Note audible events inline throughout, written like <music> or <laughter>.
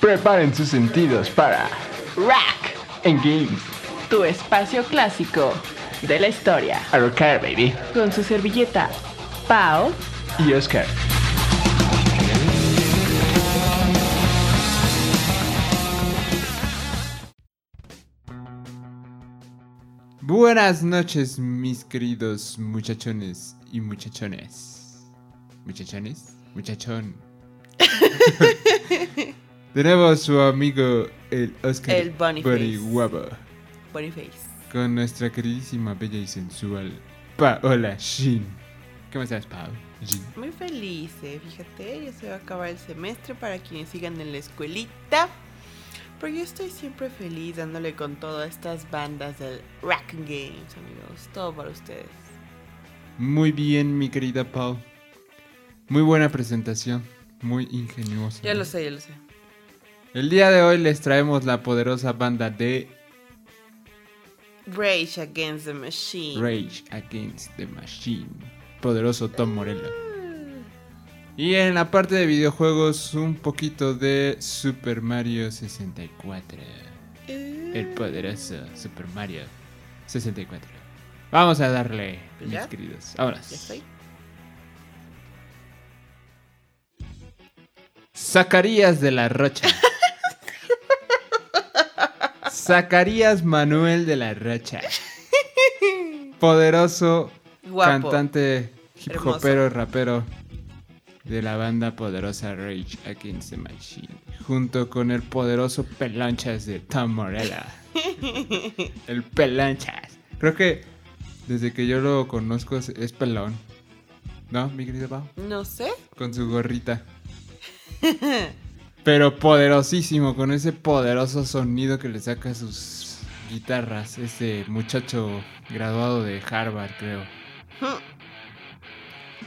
Preparen sus sentidos para Rack, En Games. tu espacio clásico de la historia. A rocar, baby. Con su servilleta, Pau. Y Oscar. Buenas noches, mis queridos muchachones y muchachones. Muchachones, muchachón. <laughs> Tenemos su amigo el Oscar El Boniface. Guapo Boniface. con nuestra queridísima, bella y sensual Paola Shin. ¿Cómo estás, Paola? Shin? Muy feliz, eh, fíjate, ya se va a acabar el semestre para quienes sigan en la escuelita. Pero yo estoy siempre feliz dándole con todas estas bandas del Rack Games, amigos. Todo para ustedes. Muy bien, mi querida Pau. Muy buena presentación, muy ingeniosa. Ya lo sé, ya lo sé. El día de hoy les traemos la poderosa banda de Rage Against the Machine. Rage Against the Machine. Poderoso Tom Morello. Y en la parte de videojuegos, un poquito de Super Mario 64. El poderoso Super Mario 64. Vamos a darle, mis ¿Ya? queridos. Ahora. Ya estoy. Zacarías de la Rocha. Zacarías Manuel de la Rocha. <laughs> Poderoso Guapo. cantante hip Hermoso. hopero, rapero de la banda poderosa Rage Against the Machine, junto con el poderoso Pelonchas de Tom Morella. <laughs> el Pelonchas. Creo que desde que yo lo conozco es, es pelón. ¿No, mi querido Pau? No sé. Con su gorrita. <laughs> Pero poderosísimo, con ese poderoso sonido que le saca a sus guitarras. Ese muchacho graduado de Harvard, creo.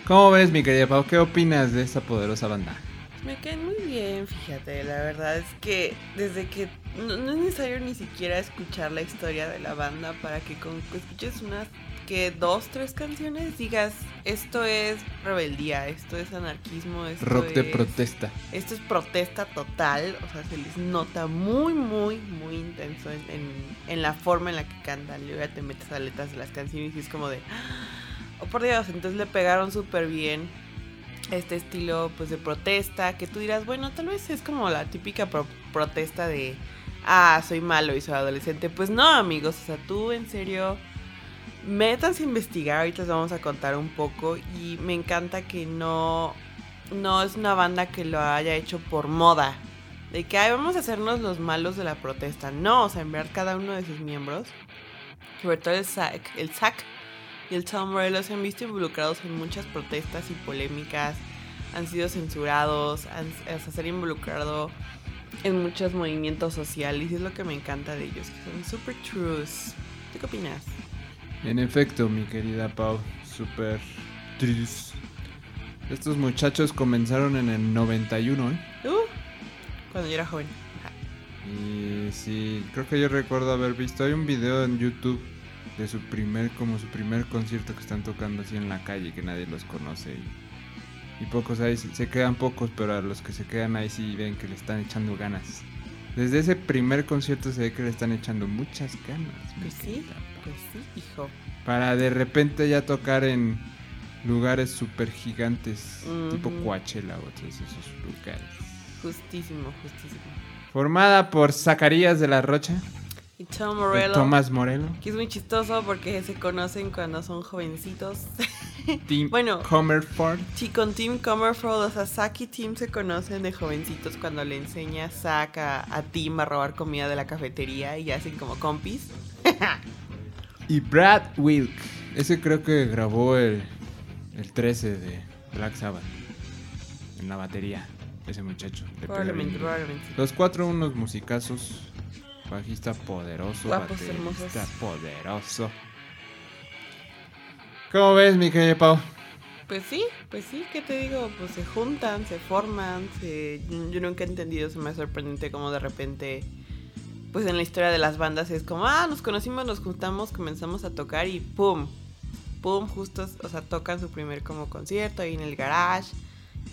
¿Cómo ves, mi querida Pau? ¿Qué opinas de esta poderosa banda? Me caen muy bien, fíjate. La verdad es que desde que no, no es necesario ni siquiera escuchar la historia de la banda para que con que escuches unas que dos, tres canciones digas esto es rebeldía, esto es anarquismo, esto Rock de es- protesta. Esto es protesta total, o sea, se les nota muy, muy, muy intenso en, en- en la forma en la que cantan. Luego ya te metes a letras de las canciones y es como de, oh por Dios, entonces le pegaron súper bien este estilo pues de protesta, que tú dirás, bueno, tal vez es como la típica pro- protesta de, ah, soy malo y soy adolescente. Pues no, amigos, o sea, tú en serio métanse a investigar, ahorita les vamos a contar un poco y me encanta que no no es una banda que lo haya hecho por moda. De que Ay, vamos a hacernos los malos de la protesta. No, o sea, en verdad cada uno de sus miembros, sobre todo el Zack, el Zack y el Tom Morello se han visto involucrados en muchas protestas y polémicas. Han sido censurados, han, o sea, involucrado en muchos movimientos sociales y es lo que me encanta de ellos, son super trues. ¿Tú qué opinas? En efecto, mi querida Pau, super tris. Estos muchachos comenzaron en el 91, ¿eh? Uh, cuando yo era joven. Y sí, creo que yo recuerdo haber visto. Hay un video en YouTube de su primer, como su primer concierto que están tocando así en la calle, que nadie los conoce. Y, y pocos ahí, se quedan pocos, pero a los que se quedan ahí sí ven que le están echando ganas. Desde ese primer concierto se ve que le están echando muchas ganas. Pues sí, querida. Pues sí, hijo. Para de repente ya tocar en lugares super gigantes, tipo. Coachella o otros de esos lugares. Justísimo, justísimo. Formada por Zacarías de la Rocha, Y Tom Morello. Tomás Morelo, Que es muy chistoso porque se conocen cuando son jovencitos. <laughs> Tim Bueno. Comerford, Sí, con Tim Comerford, o sea, Zack y Tim se conocen de jovencitos cuando le enseña Zack a, a Tim a robar comida de la cafetería y hacen como compis. <laughs> y Brad Wilk. Ese creo que grabó el, el 13 de Black Sabbath en la batería. Ese muchacho. Probablemente, probablemente. Los cuatro unos musicazos. Bajista poderoso, Guapos, baterista hermosos. poderoso. ¿Cómo ves, mi querida Pau? Pues sí, pues sí, ¿qué te digo? Pues se juntan, se forman, se... yo nunca he entendido, se me sorprendente como de repente, pues en la historia de las bandas es como, ah, nos conocimos, nos juntamos, comenzamos a tocar y ¡pum! ¡Pum! Justo, o sea, tocan su primer como concierto ahí en el garage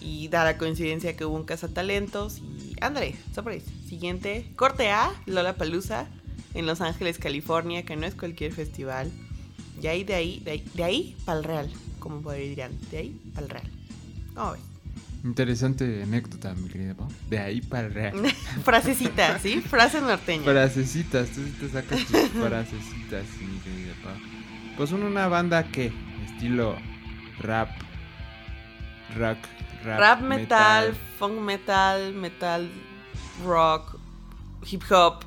Y da la coincidencia que hubo un cazatalentos y André, sorpresa. Siguiente, corte A, Lola Palusa, en Los Ángeles, California, que no es cualquier festival. Y ahí, de ahí, de ahí, de ahí para Real, como podrían, de ahí para el Real. ¿Cómo? Interesante anécdota, mi querida Pau. De ahí para real. <laughs> Frasecita, ¿sí? Frase norteña. Frasecitas, tú sí te sacas tus <laughs> frasecitas, mi querida Pau. Pues son una banda que, estilo rap, rock, rap, Rap metal, funk metal, metal rock, hip hop.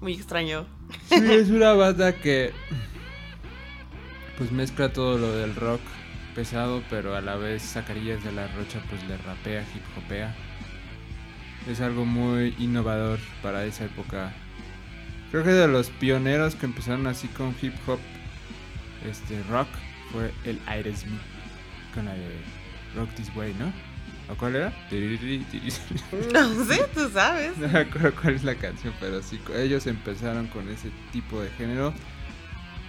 Muy extraño. Sí, es <laughs> una banda que pues mezcla todo lo del rock pesado, pero a la vez Zacarías de la Rocha pues le rapea, hip hopea. Es algo muy innovador para esa época. Creo que de los pioneros que empezaron así con hip hop este rock fue el Aerosmith con la de Rock This Way, ¿no? ¿O cuál era? <laughs> No sé, tú sabes. No me acuerdo cuál es la canción, pero sí, ellos empezaron con ese tipo de género.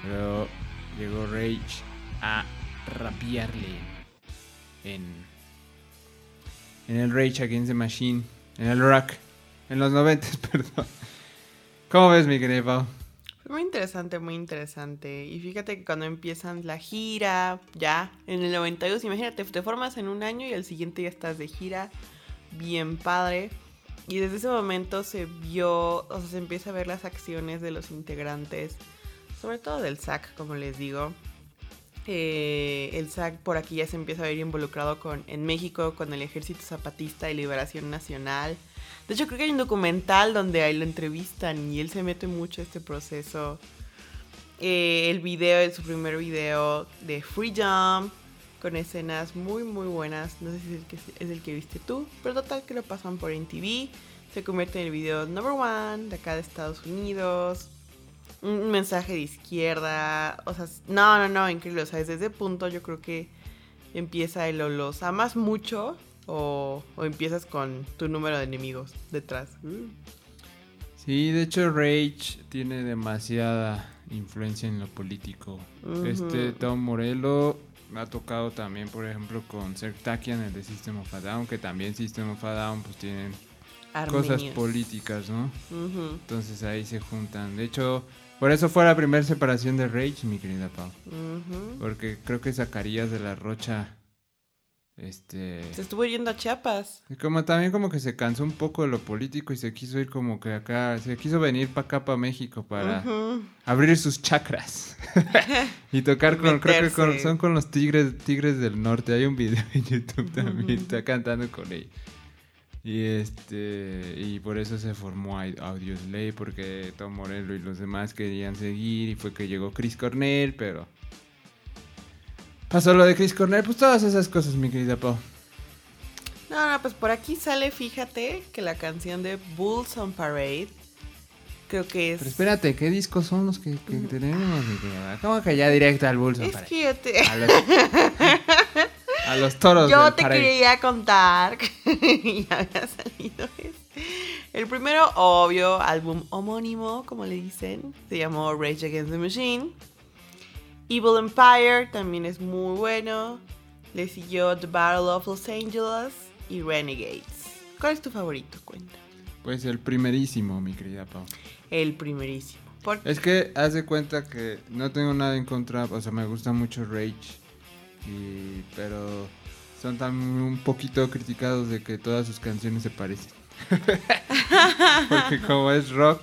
Pero llegó Rage a rapearle en, en el Rage Against the Machine, en el rock, en los 90, <laughs> perdón. ¿Cómo ves, mi querido Pau? Muy interesante, muy interesante. Y fíjate que cuando empiezan la gira, ya en el 92, imagínate, te formas en un año y al siguiente ya estás de gira. Bien padre. Y desde ese momento se vio, o sea, se empieza a ver las acciones de los integrantes, sobre todo del SAC, como les digo. Eh, el SAC por aquí ya se empieza a ver involucrado con, en México con el Ejército Zapatista de Liberación Nacional. De hecho, creo que hay un documental donde ahí lo entrevistan y él se mete mucho a este proceso. Eh, el video, su primer video de Free Jump, con escenas muy, muy buenas. No sé si es el que, es el que viste tú, pero total que lo pasan por MTV. Se convierte en el video number one de acá de Estados Unidos. Un mensaje de izquierda. O sea, no, no, no, increíble. O sea, desde ese punto yo creo que empieza el o los amas mucho o, o empiezas con tu número de enemigos detrás. Mm. Sí, de hecho Rage tiene demasiada influencia en lo político. Este Tom Morello ha tocado también, por ejemplo, con Sertakian, el de System of a Down, que también System of a Down pues tienen cosas políticas, ¿no? Entonces ahí se juntan. De hecho, por eso fue la primera separación de Rage, mi querida Pau. Porque creo que Zacarías de la Rocha, este... Se estuvo yendo a Chiapas. y Como también como que se cansó un poco de lo político y se quiso ir como que acá, se quiso venir para acá, para México, para abrir sus chakras <laughs> y tocar con, creo que con- son con los tigres, tigres del norte. Hay un video en YouTube también, está cantando con ellos. Y este, y por eso se formó Au- Audioslave, porque Tom Morello y los demás querían seguir, y fue que llegó Chris Cornell, pero pasó lo de Chris Cornell, pues todas esas cosas, mi querida Pau. No, no, pues por aquí sale, fíjate, que la canción de Bulls on Parade. Creo que es. Pero espérate, ¿qué discos son los que, que tenemos? ¿Cómo que ya directo al Bulls on Es Parade? que yo te- A <laughs> los, a los toros Yo del te quería contar que <laughs> ya había salido. El primero, obvio, álbum homónimo, como le dicen, se llamó Rage Against the Machine. Evil Empire también es muy bueno. Le siguió The Battle of Los Angeles y Renegades. ¿Cuál es tu favorito? Cuenta. Pues el primerísimo, mi querida Pau. El primerísimo. ¿Por Es que haz de cuenta que no tengo nada en contra, o sea, me gusta mucho Rage, y, pero son también un poquito criticados de que todas sus canciones se parecen. <laughs> Porque como es rock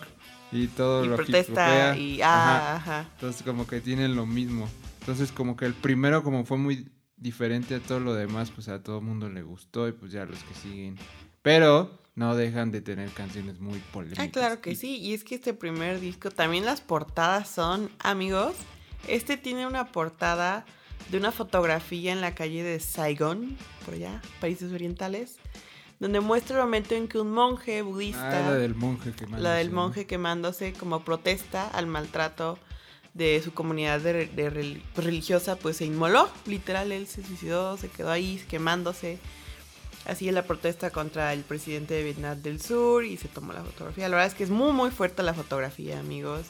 y todo y lo protesta hip-hopea, y ajá, ah, ajá. entonces como que tienen lo mismo. Entonces como que el primero como fue muy diferente a todo lo demás, pues a todo el mundo le gustó y pues ya los que siguen. Pero no dejan de tener canciones muy polémicas. Ah, claro que sí. Y es que este primer disco, también las portadas son, amigos. Este tiene una portada de una fotografía en la calle de Saigon, por allá, países orientales, donde muestra el momento en que un monje budista, Ah, la del monje quemándose. la del monje quemándose como protesta al maltrato de su comunidad de, de rel- pues, religiosa, pues se inmoló. Literal, él se suicidó, se quedó ahí quemándose. Así es la protesta contra el presidente de Vietnam del Sur y se tomó la fotografía. La verdad es que es muy muy fuerte la fotografía, amigos.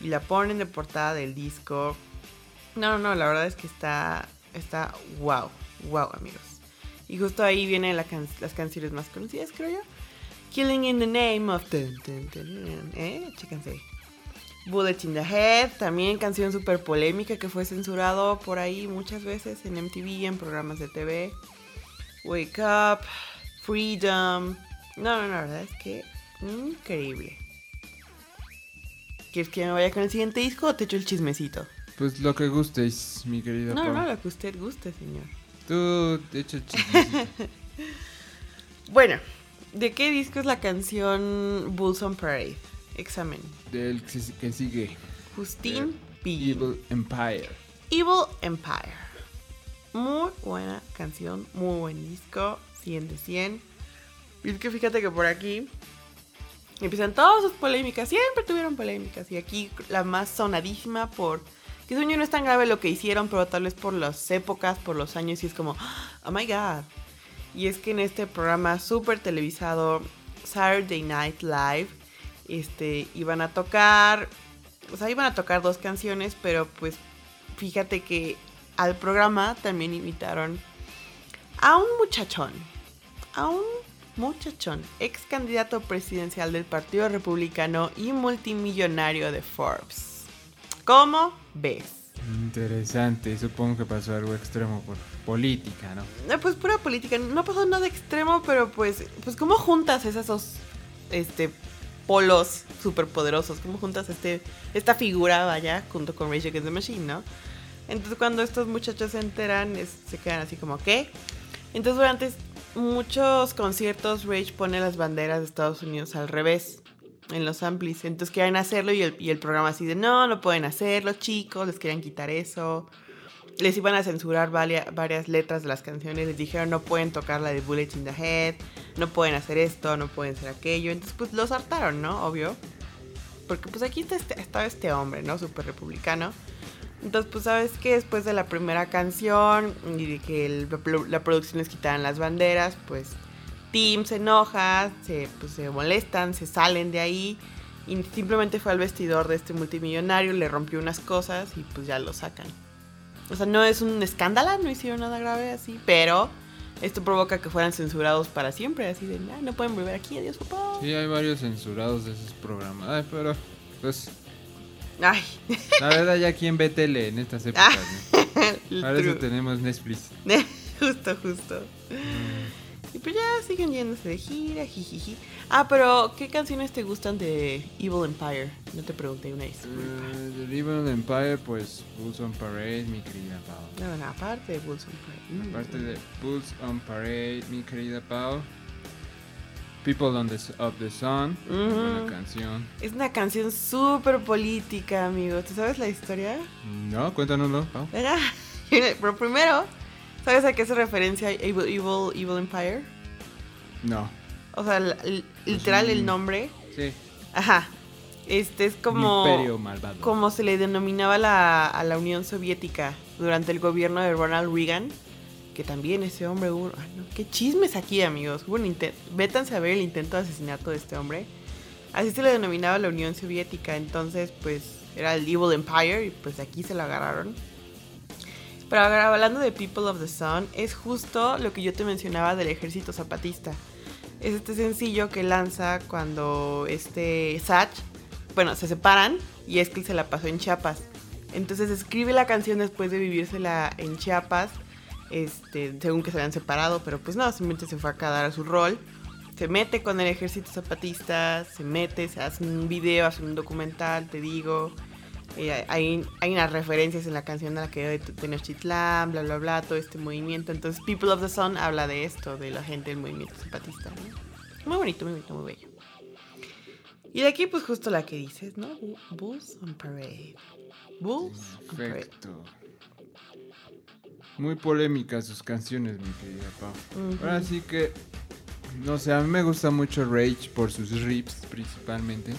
Y la ponen de portada del disco. No, no, no, la verdad es que está está wow, wow, amigos. Y justo ahí vienen la can- las canciones más conocidas, creo yo. Killing in the Name of... Dun, dun, dun, ¿Eh? Chéquense. Bullet in the Head, también canción súper polémica que fue censurado por ahí muchas veces en MTV, en programas de TV. Wake Up, Freedom. No, no, no, la verdad es que increíble. ¿Quieres que me vaya con el siguiente disco o te echo el chismecito? Pues lo que gustéis, mi querida No, Pau. no, lo que usted guste, señor. Tú, de hecho. <laughs> Bueno, ¿de qué disco es la canción Bulls on Parade? Examen. Del que si- que sigue. Justine P. Evil Empire. Evil Empire. Muy buena canción, muy buen disco, 100 de 100. Y es que fíjate que por aquí empiezan todas sus polémicas, siempre tuvieron polémicas. Y aquí la más sonadísima por... Que sueño no es tan grave lo que hicieron, pero tal vez por las épocas, por los años, y es como, oh my god. Y es que en este programa súper televisado, Saturday Night Live, este, iban a tocar, o sea, iban a tocar dos canciones, pero pues fíjate que al programa también invitaron a un muchachón, a un muchachón, ex candidato presidencial del Partido Republicano y multimillonario de Forbes. ¿Cómo ves? Interesante. Supongo que pasó algo extremo por política, ¿no? Eh, Pues pura política, no pasó nada extremo, pero pues, pues ¿cómo juntas esos dos este, polos superpoderosos? ¿Cómo juntas este, esta figura, vaya, junto con Rage Against the Machine, no? Entonces cuando estos muchachos se enteran, es- se quedan así como, ¿qué? Entonces durante muchos conciertos Rage pone las banderas de Estados Unidos al revés en los amplis. Entonces quieren hacerlo y el, y el programa así de, no, no pueden hacerlo, chicos, les querían quitar eso les iban a censurar varia- varias letras de las canciones, les dijeron no pueden tocar la de Bullet in the Head, no pueden hacer esto, no pueden hacer aquello, entonces pues los hartaron, ¿no? Obvio. Porque pues aquí está este, estaba este hombre, ¿no? Súper republicano. Entonces pues sabes que después de la primera canción y de que el- la producción les quitaran las banderas, pues Tim se enoja, se, pues, se molestan, se salen de ahí. Y simplemente fue al vestidor de este multimillonario, le rompió unas cosas y pues ya lo sacan. O sea, no es un escándalo, no hicieron nada grave así, pero esto provoca que fueran censurados para siempre, así de, "Ah, no pueden volver aquí, adiós papá. Sí, hay varios censurados de esos programas. Ay, pero, pues, Ay, la verdad, ya quién ve tele en estas <laughs> épocas, ¿no? el Para eso tenemos Netflix. <laughs> justo, justo. Pues ya siguen yéndose de gira, jijiji. Ah, pero ¿qué canciones te gustan de Evil Empire? No te pregunté una vez. Eh, The Evil Empire, pues, Bulls on Parade, mi querida Pau. No, no, aparte de Bulls Empire. Mm. Aparte de Bulls on Parade, mi querida Pau. People on the, of the Sun, Ujú. buena canción. Es una canción súper política, amigo. ¿Tú sabes la historia? No, cuéntanoslo, Pau. <laughs> Pero primero, ¿sabes a qué hace referencia Evil, Evil, Evil Empire? No. O sea, literal un- el nombre. Sí. Ajá. Este es como... Imperio malvado. como se le denominaba la- a la Unión Soviética durante el gobierno de Ronald Reagan, que también ese hombre hubo, ay, no, qué chismes aquí amigos, hubo un intento, vétanse a ver el intento de asesinato de este hombre, así se le denominaba la Unión Soviética, entonces pues era el Evil Empire y pues de aquí se lo agarraron. Pero ahora hablando de People of the Sun, es justo lo que yo te mencionaba del ejército zapatista. Es este sencillo que lanza cuando este Satch, bueno, se separan y es que se la pasó en Chiapas. Entonces escribe la canción después de vivírsela en Chiapas, este, según que se habían separado, pero pues no, simplemente se fue a quedar a su rol. Se mete con el ejército zapatista, se mete, se hace un video, hace un documental, te digo. Eh, hay, hay unas referencias en la canción a la que de Tenochtitlán, bla, bla, bla, todo este movimiento. Entonces, People of the Sun habla de esto, de la gente del movimiento zapatista. ¿no? Muy bonito, muy bonito, muy bello. Y de aquí, pues justo la que dices, ¿no? Bu- Bulls on Parade. Bulls on Parade. Perfecto. Muy polémicas sus canciones, mi querida Pau. Ujú. Ahora sí que, no sé, a mí me gusta mucho Rage por sus riffs principalmente.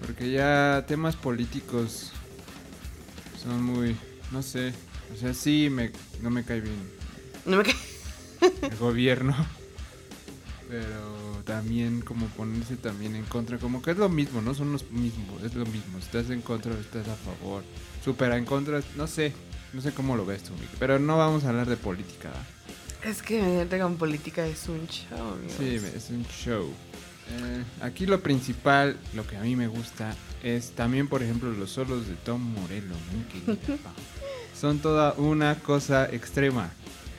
Porque ya temas políticos son muy, no sé, o sea, sí me, no me cae bien No me ca- el gobierno. Pero también como ponerse también en contra, como que es lo mismo, no son los mismos, es lo mismo. Estás en contra estás a favor. Súper en contra, no sé, no sé cómo lo ves tú, pero no vamos a hablar de política. Es que meterte con política es un show, amigos. Sí, es un show. Eh, aquí lo principal, lo que a mí me gusta, es también, por ejemplo, los solos de Tom Morello. <laughs> Son toda una cosa extrema.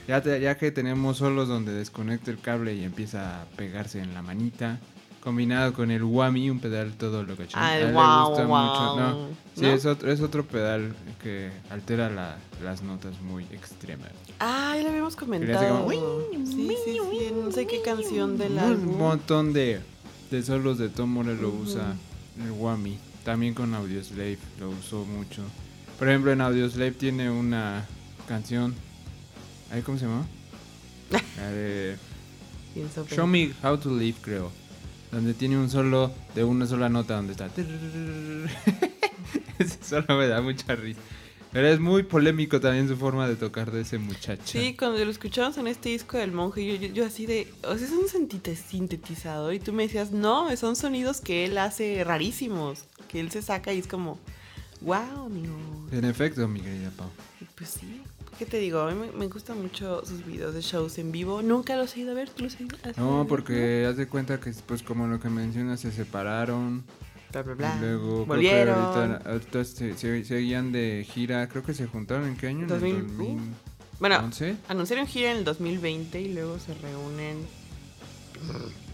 Ya, te- ya que tenemos solos donde desconecta el cable y empieza a pegarse en la manita, combinado con el whammy, un pedal todo lo que Ah, A le guau, gusta guau. mucho. No, sí, ¿No? Es, otro, es otro pedal que altera la- las notas muy extremas. Ah, ya lo habíamos comentado. como, Sí, sí, sí. No sé qué canción del Un álbum. montón de, solos de Tom Morello Ujú. usa el Whammy. También con Audioslave lo usó mucho. Por ejemplo, en Audioslave tiene una canción. ¿Ahí cómo se llama? <laughs> Show Me How to Live, creo. Donde tiene un solo de una sola nota donde está. <laughs> Ese solo me da mucha risa. Pero es muy polémico también su forma de tocar de ese muchacho. Sí, cuando lo escuchamos en este disco del monje, yo, yo, yo así de, o sea, es un sintetizador y tú me decías, no, son sonidos que él hace rarísimos, que él se saca y es como, wow, amigo. En efecto, mi querida Pau. Pues sí, ¿qué te digo? A mí me, me gustan mucho sus videos de shows en vivo. Nunca los he ido a ver, ¿tú los has ido No, porque haz de cuenta que, pues, como lo que mencionas, se separaron. Bla, bla, bla. Y luego, Volvieron. ahorita, ahorita se, se- seguían de gira. Creo que se juntaron en qué año? En 2000, el uh. 2011. Bueno, anunciaron gira en el 2020 y luego se reúnen.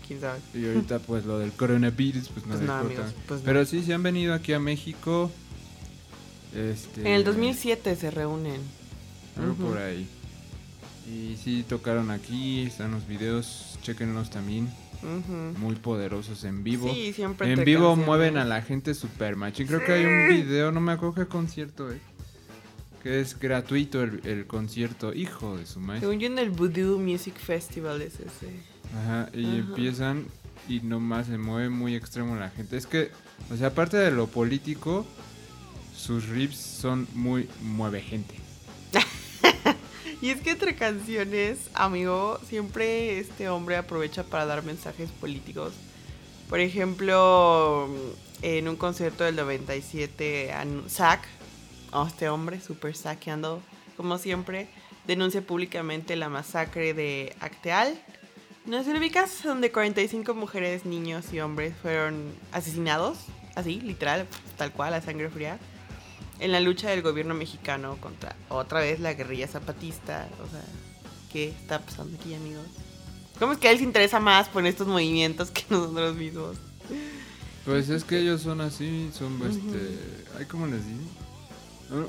¿Quién sabe? Y ahorita, pues, lo del coronavirus, pues, no Pues no, amigos, pues no. Pero sí, se han venido aquí a México. Este, En el 2007 se reúnen. Algo por ahí. Y sí, tocaron aquí. Están los videos. Chequenlos también. Muy poderosos en vivo. Sí, siempre En vivo canciones. mueven a la gente super machín. Creo que hay un video, no me acuerdo qué concierto es. Que es gratuito el, el concierto. Hijo de su madre. Según yo en el Voodoo Music Festival es ese. Ajá, y empiezan y nomás se mueve muy extremo la gente. Es que, o sea, aparte de lo político, sus riffs son muy mueve gente. <laughs> Y es que entre canciones, amigo, siempre este hombre aprovecha para dar mensajes políticos. Por ejemplo, en un concierto del 97, anu- Zack, oh, este hombre, super saqueando, como siempre, denuncia públicamente la masacre de Acteal. No ¿lo ubicas? Donde 45 mujeres, niños y hombres fueron asesinados, así, literal, tal cual, a sangre fría en la lucha del gobierno mexicano contra otra vez la guerrilla zapatista. O sea, ¿qué está pasando aquí, amigos? ¿Cómo es que a él se interesa más por estos movimientos que <laughs> nosotros mismos? Pues es que ellos son así, son este, ay cómo les digo.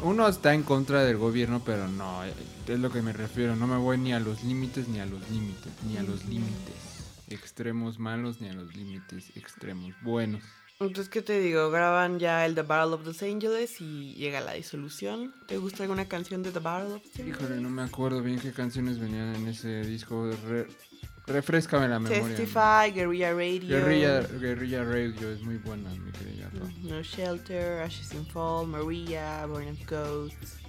Uno está en contra del gobierno, pero no, eh, es lo que me refiero, no me voy ni a los límites ni a los límites, ni a los límites extremos malos ni a los límites extremos buenos. Entonces, ¿qué te digo? Graban ya el The Battle of Los Angeles y llega la disolución. ¿Te gusta alguna canción de The Battle of Los Angeles? Híjole, no me acuerdo bien qué canciones venían en ese disco. Re- refrescame la memoria. Testify, Guerrilla Radio. Guerrilla, Guerrilla Radio es muy buena, mi querida. No Shelter, Ashes in Fall, Maria, Born of Ghosts.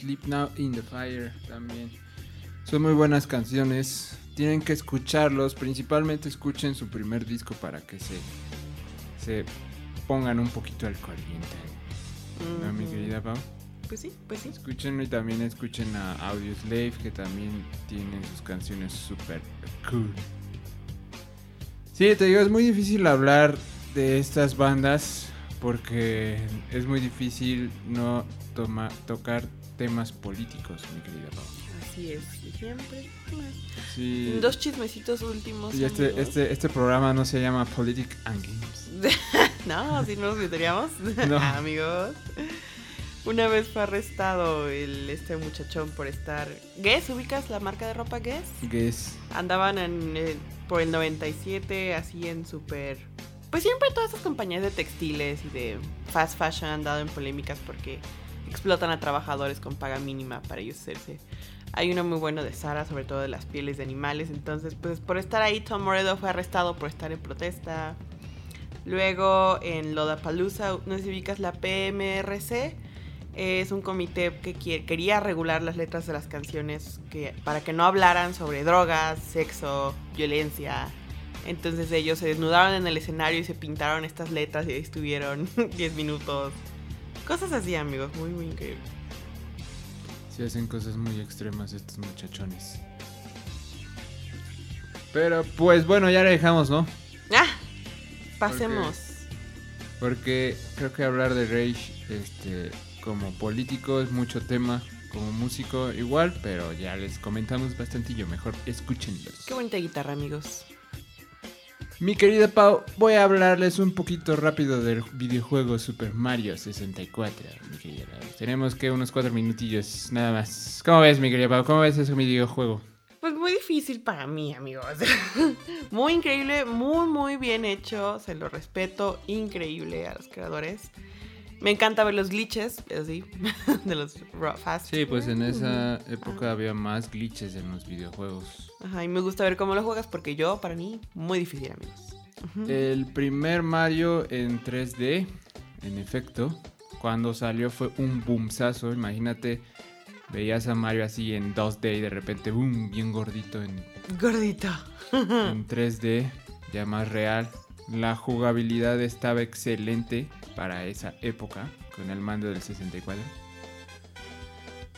Sleep Now in the Fire también. Son muy buenas canciones. Tienen que escucharlos. Principalmente escuchen su primer disco para que se, se pongan un poquito al corriente. ¿No, mi querida Pau? Pues sí, pues sí. Escuchen y también escuchen a Audioslave que también tienen sus canciones super cool. Sí, te digo, es muy difícil hablar de estas bandas porque es muy difícil no toma- tocar temas políticos, mi querida Pau. Así es, y siempre. Sí. Dos chismecitos últimos. Y este, amigos. este, este programa no se llama Politic and Games. <laughs> No, si no nos meteríamos. <laughs> No. <laughs> Amigos. Una vez fue arrestado el, este muchachón por estar. Guess, ¿ubicas la marca de ropa Guess? Guess. Andaban en, eh, por el 97 así en super... Pues siempre todas estas compañías de textiles y de fast fashion han dado en polémicas porque explotan a trabajadores con paga mínima para ellos hacerse. Hay uno muy bueno de Sara, sobre todo de las pieles de animales. Entonces, pues por estar ahí, Tom Morello fue arrestado por estar en protesta. Luego en Lollapalooza, no sé si ubicas la PMRC, es un comité que quería regular las letras de las canciones que, para que no hablaran sobre drogas, sexo, violencia. Entonces ellos se desnudaron en el escenario y se pintaron estas letras y ahí estuvieron <laughs> 10 minutos. Cosas así, amigos, muy, muy increíble. Sí hacen cosas muy extremas estos muchachones. Pero pues bueno, ya le dejamos, ¿no? Ah, pasemos. Porque creo que hablar de Rage este, como político es mucho tema, como músico igual, pero ya les comentamos bastantillo, mejor escúchenlos. Qué bonita guitarra, amigos. Mi querida Pau, voy a hablarles un poquito rápido del videojuego Super Mario 64. Mi querida Pau. Tenemos que unos cuatro minutillos, nada más. ¿Cómo ves, mi querida Pau? ¿Cómo ves ese videojuego? Pues muy difícil para mí, amigos. <laughs> muy increíble, muy, muy bien hecho. Se lo respeto. Increíble a los creadores. Me encanta ver los glitches, así, <laughs> de los fast. Sí, pues en esa época había más glitches en los videojuegos. Ajá, y me gusta ver cómo lo juegas porque yo, para mí, muy difícil, amigos. El primer Mario en 3D, en efecto, cuando salió fue un boomsazo. Imagínate, veías a Mario así en 2D y de repente, boom, bien gordito en, Gordito. <laughs> en 3D, ya más real. La jugabilidad estaba excelente para esa época, con el mando del 64.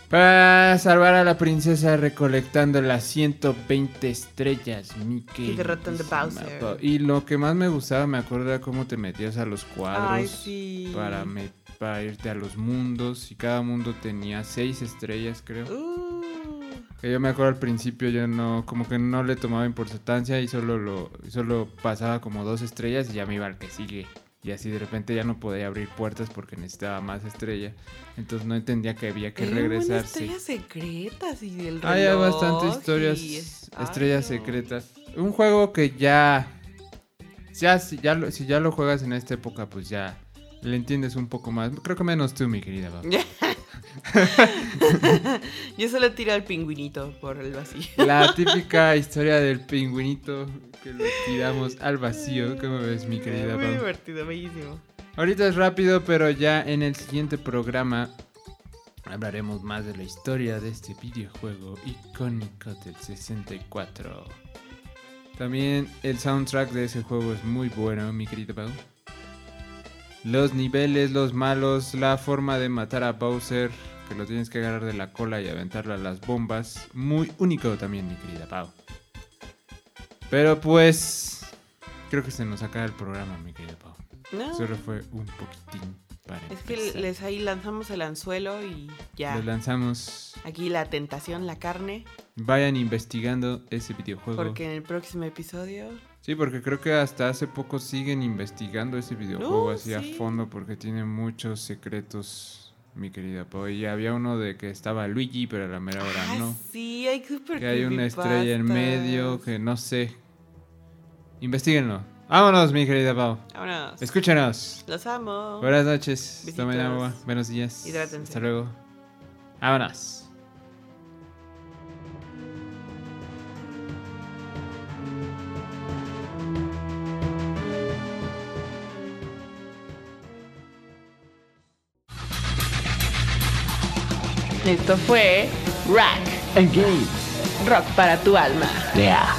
Para salvar a la princesa recolectando las 120 estrellas, mi derrotando a queridísima Bowser. Pau. Y lo que más me gustaba, me acuerdo, era cómo te metías a los cuadros Ay, sí. para, me- para irte a los mundos. Y cada mundo tenía 6 estrellas, creo. Uh, Que yo me acuerdo al principio, yo no, como que no le tomaba importancia y solo lo, solo pasaba como dos estrellas y ya me iba al que sigue. Y así de repente ya no podía abrir puertas porque necesitaba más estrella. Entonces no entendía que había que regresarse. estrellas secretas y Hay bastantes historias, es- estrellas Ay, no. secretas. Un juego que ya, ya, si ya, lo, si ya lo juegas en esta época, pues ya le entiendes un poco más. Creo que menos tú, mi querida. <laughs> <laughs> Yo solo tiro al pingüinito por el vacío. La típica historia del pingüinito que lo tiramos al vacío. ¿Cómo ves, mi querida Muy Pau? divertido, bellísimo. Ahorita es rápido, pero ya en el siguiente programa hablaremos más de la historia de este videojuego icónico del 64. También el soundtrack de ese juego es muy bueno, mi querida Pau. Los niveles, los malos, la forma de matar a Bowser, que lo tienes que agarrar de la cola y aventarle a las bombas. Muy único también, mi querida Pau. Pero pues, creo que se nos acaba el programa, mi querida Pau. No, Solo fue un poquitín para es que les ahí lanzamos el anzuelo y ya. Les lanzamos. Aquí la tentación, la carne. Vayan investigando ese videojuego. Porque en el próximo episodio. Sí, porque creo que hasta hace poco siguen investigando ese videojuego No, así a fondo porque tiene muchos secretos, mi querida Pau. Y había uno de que estaba Luigi, pero a la mera hora ah, no. sí, hay super Que hay una estrella en medio que no sé. Investíguenlo. Vámonos, mi querida Pau. Vámonos. Escúchanos. Los amo. Buenas noches. Besitos. Tomen agua. Buenos días. Hidrátense. Hasta luego. Vámonos. Esto fue Rack. Engage. Rock para tu alma. Yeah.